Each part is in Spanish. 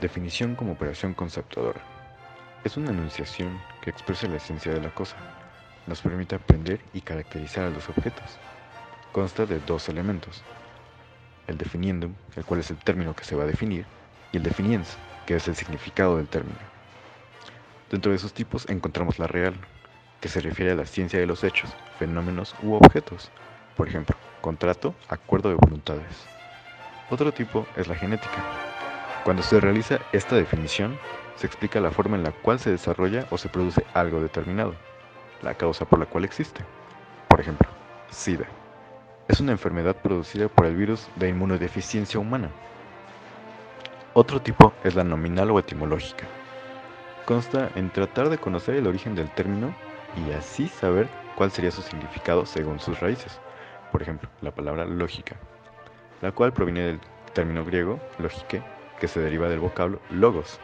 Definición como operación conceptuadora. Es una enunciación que expresa la esencia de la cosa. Nos permite aprender y caracterizar a los objetos. Consta de dos elementos. El definiendum, el cual es el término que se va a definir, y el definiens, que es el significado del término. Dentro de esos tipos encontramos la real, que se refiere a la ciencia de los hechos, fenómenos u objetos. Por ejemplo, contrato, acuerdo de voluntades. Otro tipo es la genética, cuando se realiza esta definición, se explica la forma en la cual se desarrolla o se produce algo determinado, la causa por la cual existe. Por ejemplo, SIDA. Es una enfermedad producida por el virus de inmunodeficiencia humana. Otro tipo es la nominal o etimológica. Consta en tratar de conocer el origen del término y así saber cuál sería su significado según sus raíces. Por ejemplo, la palabra lógica, la cual proviene del término griego lógique, que se deriva del vocablo logos,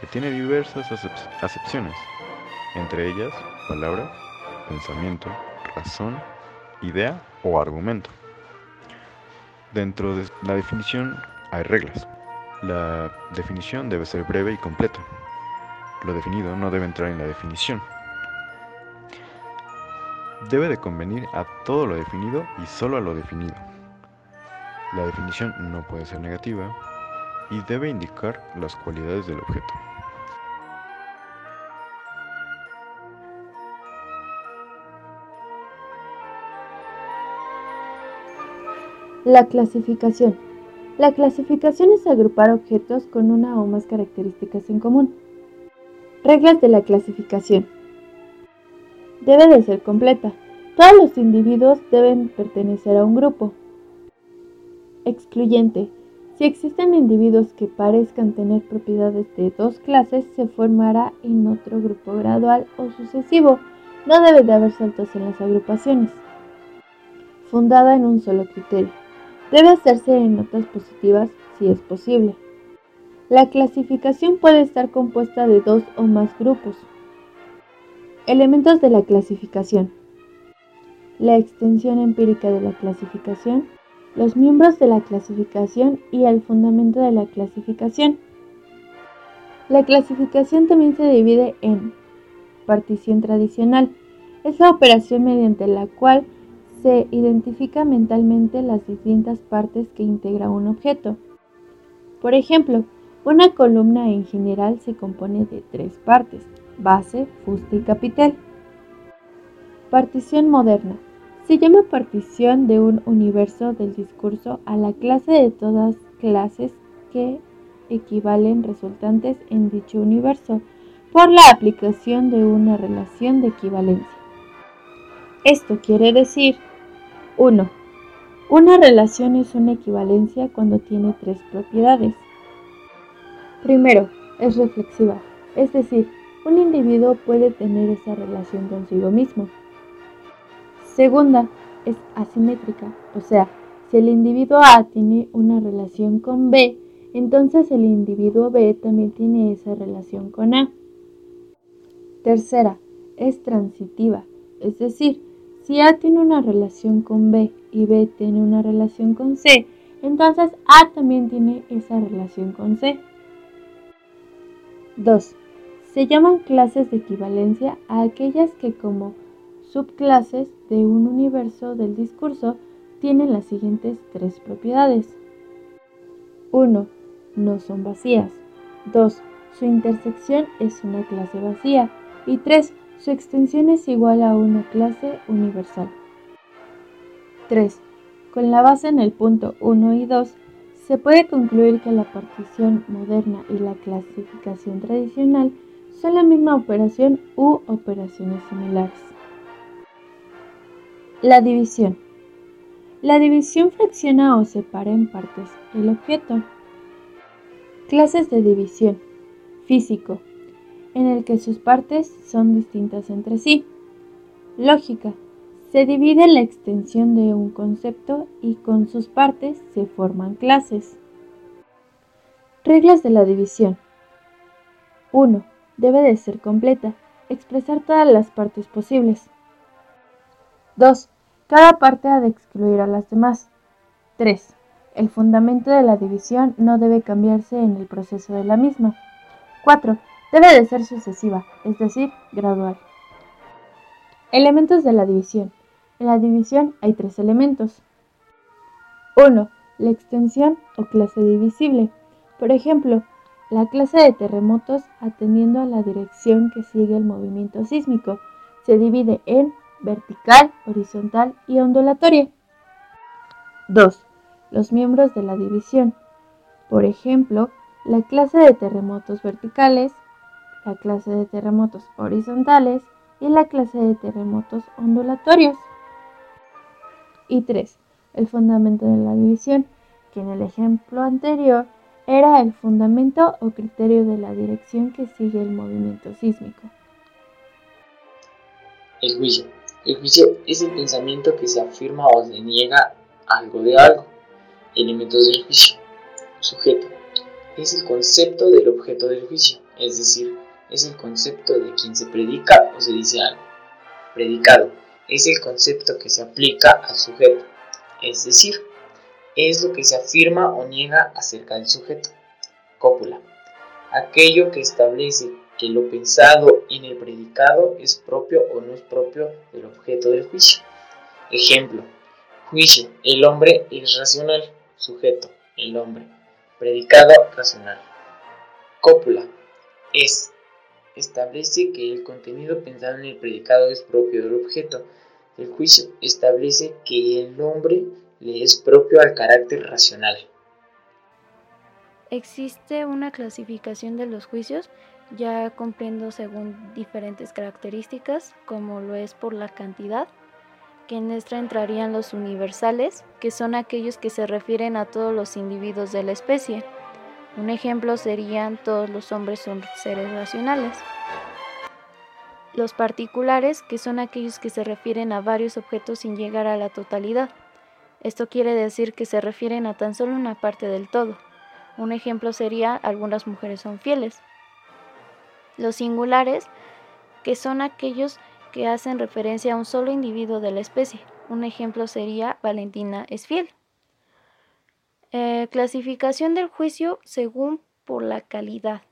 que tiene diversas acepciones, entre ellas palabra, pensamiento, razón, idea o argumento. Dentro de la definición hay reglas. La definición debe ser breve y completa. Lo definido no debe entrar en la definición. Debe de convenir a todo lo definido y solo a lo definido. La definición no puede ser negativa, y debe indicar las cualidades del objeto. La clasificación. La clasificación es agrupar objetos con una o más características en común. Reglas de la clasificación. Debe de ser completa. Todos los individuos deben pertenecer a un grupo. Excluyente. Si existen individuos que parezcan tener propiedades de dos clases, se formará en otro grupo gradual o sucesivo. No debe de haber saltos en las agrupaciones. Fundada en un solo criterio. Debe hacerse en notas positivas si es posible. La clasificación puede estar compuesta de dos o más grupos. Elementos de la clasificación. La extensión empírica de la clasificación los miembros de la clasificación y el fundamento de la clasificación. La clasificación también se divide en partición tradicional. Es la operación mediante la cual se identifica mentalmente las distintas partes que integra un objeto. Por ejemplo, una columna en general se compone de tres partes, base, fuste y capitel. Partición moderna. Se llama partición de un universo del discurso a la clase de todas clases que equivalen resultantes en dicho universo por la aplicación de una relación de equivalencia. Esto quiere decir 1. Una relación es una equivalencia cuando tiene tres propiedades. Primero, es reflexiva, es decir, un individuo puede tener esa relación consigo mismo. Segunda, es asimétrica, o sea, si el individuo A tiene una relación con B, entonces el individuo B también tiene esa relación con A. Tercera, es transitiva, es decir, si A tiene una relación con B y B tiene una relación con C, entonces A también tiene esa relación con C. 2. Se llaman clases de equivalencia a aquellas que como subclases de un universo del discurso tienen las siguientes tres propiedades. 1. No son vacías. 2. Su intersección es una clase vacía. Y 3. Su extensión es igual a una clase universal. 3. Con la base en el punto 1 y 2, se puede concluir que la partición moderna y la clasificación tradicional son la misma operación u operaciones similares. La división. La división fracciona o separa en partes el objeto. Clases de división. Físico, en el que sus partes son distintas entre sí. Lógica. Se divide la extensión de un concepto y con sus partes se forman clases. Reglas de la división. 1. Debe de ser completa, expresar todas las partes posibles. 2. Cada parte ha de excluir a las demás. 3. El fundamento de la división no debe cambiarse en el proceso de la misma. 4. Debe de ser sucesiva, es decir, gradual. Elementos de la división. En la división hay tres elementos. 1. La extensión o clase divisible. Por ejemplo, la clase de terremotos, atendiendo a la dirección que sigue el movimiento sísmico, se divide en vertical, horizontal y ondulatoria. 2. Los miembros de la división. Por ejemplo, la clase de terremotos verticales, la clase de terremotos horizontales y la clase de terremotos ondulatorios. Y 3. El fundamento de la división, que en el ejemplo anterior era el fundamento o criterio de la dirección que sigue el movimiento sísmico. El juicio. El juicio es el pensamiento que se afirma o se niega algo de algo. Elementos del juicio. Sujeto. Es el concepto del objeto del juicio, es decir, es el concepto de quien se predica o se dice algo. Predicado es el concepto que se aplica al sujeto, es decir, es lo que se afirma o niega acerca del sujeto. Cópula. Aquello que establece que lo pensado en el predicado es propio o no es propio del objeto del juicio. Ejemplo. Juicio. El hombre es racional. Sujeto. El hombre. Predicado racional. Cópula. Es establece que el contenido pensado en el predicado es propio del objeto. El juicio establece que el nombre le es propio al carácter racional. Existe una clasificación de los juicios, ya cumpliendo según diferentes características, como lo es por la cantidad, que en esta entrarían los universales, que son aquellos que se refieren a todos los individuos de la especie. Un ejemplo serían todos los hombres son seres racionales. Los particulares, que son aquellos que se refieren a varios objetos sin llegar a la totalidad. Esto quiere decir que se refieren a tan solo una parte del todo. Un ejemplo sería algunas mujeres son fieles. Los singulares, que son aquellos que hacen referencia a un solo individuo de la especie. Un ejemplo sería Valentina es fiel. Eh, clasificación del juicio según por la calidad.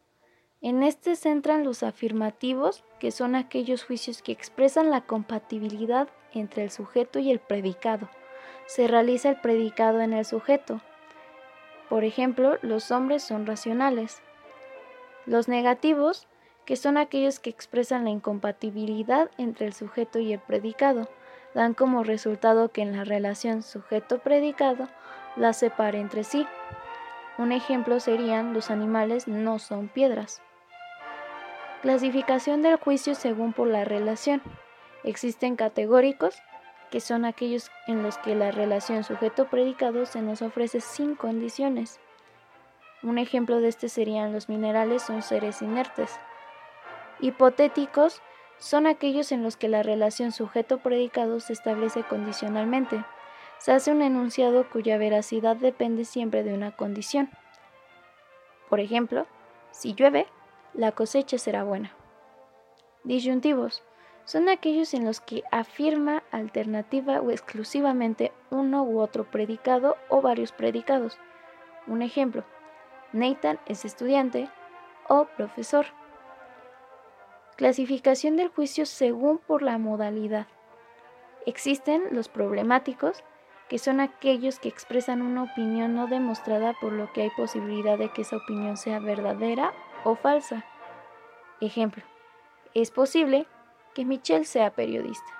En este centran los afirmativos, que son aquellos juicios que expresan la compatibilidad entre el sujeto y el predicado. Se realiza el predicado en el sujeto. Por ejemplo, los hombres son racionales. Los negativos, que son aquellos que expresan la incompatibilidad entre el sujeto y el predicado, dan como resultado que en la relación sujeto-predicado las separe entre sí. Un ejemplo serían los animales no son piedras. Clasificación del juicio según por la relación. Existen categóricos, que son aquellos en los que la relación sujeto-predicado se nos ofrece sin condiciones. Un ejemplo de este serían los minerales son seres inertes. Hipotéticos son aquellos en los que la relación sujeto-predicado se establece condicionalmente se hace un enunciado cuya veracidad depende siempre de una condición. Por ejemplo, si llueve, la cosecha será buena. Disyuntivos son aquellos en los que afirma alternativa o exclusivamente uno u otro predicado o varios predicados. Un ejemplo, Nathan es estudiante o profesor. Clasificación del juicio según por la modalidad. Existen los problemáticos, que son aquellos que expresan una opinión no demostrada por lo que hay posibilidad de que esa opinión sea verdadera o falsa. Ejemplo, es posible que Michelle sea periodista.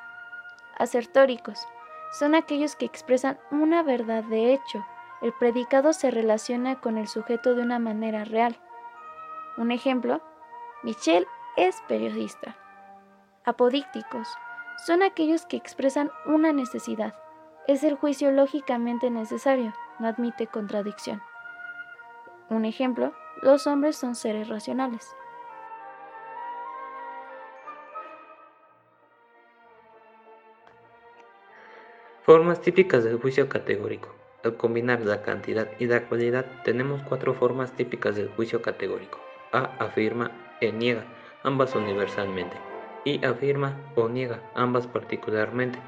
Acertóricos son aquellos que expresan una verdad de hecho. El predicado se relaciona con el sujeto de una manera real. Un ejemplo, Michelle es periodista. Apodícticos son aquellos que expresan una necesidad es el juicio lógicamente necesario, no admite contradicción. Un ejemplo, los hombres son seres racionales. Formas típicas del juicio categórico. Al combinar la cantidad y la cualidad tenemos cuatro formas típicas del juicio categórico. A afirma, E niega, ambas universalmente. Y afirma o niega, ambas particularmente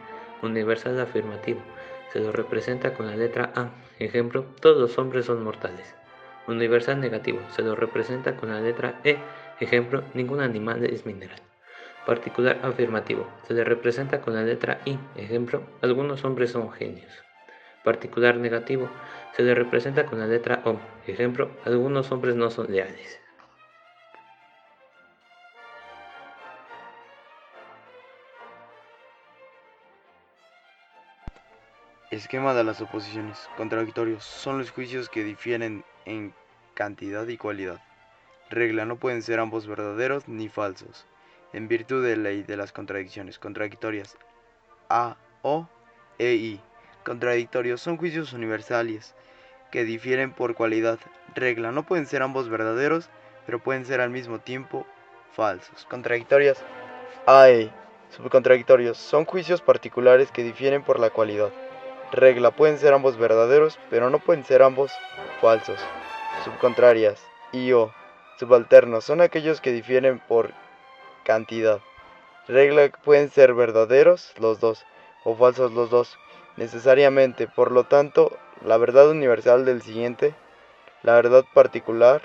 universal afirmativo. se lo representa con la letra A. Ejemplo, todos los hombres son mortales. Universal negativo se lo representa con la letra E. Ejemplo, ningún animal es mineral. Particular afirmativo se le representa con la letra I. Ejemplo, algunos hombres son genios. Particular negativo se le representa con la letra O. Ejemplo, algunos hombres no son leales. Esquema de las oposiciones. Contradictorios. Son los juicios que difieren en cantidad y cualidad. Regla. No pueden ser ambos verdaderos ni falsos. En virtud de ley de las contradicciones. Contradictorias. A, O, E, I. Contradictorios. Son juicios universales que difieren por cualidad. Regla. No pueden ser ambos verdaderos, pero pueden ser al mismo tiempo falsos. Contradictorias. A, E. Subcontradictorios. Son juicios particulares que difieren por la cualidad. Regla. Pueden ser ambos verdaderos, pero no pueden ser ambos falsos. Subcontrarias. Y o. Subalternos. Son aquellos que difieren por cantidad. Regla. Pueden ser verdaderos los dos o falsos los dos. Necesariamente. Por lo tanto, la verdad universal del siguiente, la verdad particular,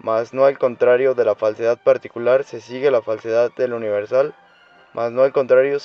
mas no al contrario de la falsedad particular, se sigue la falsedad del universal, mas no al contrario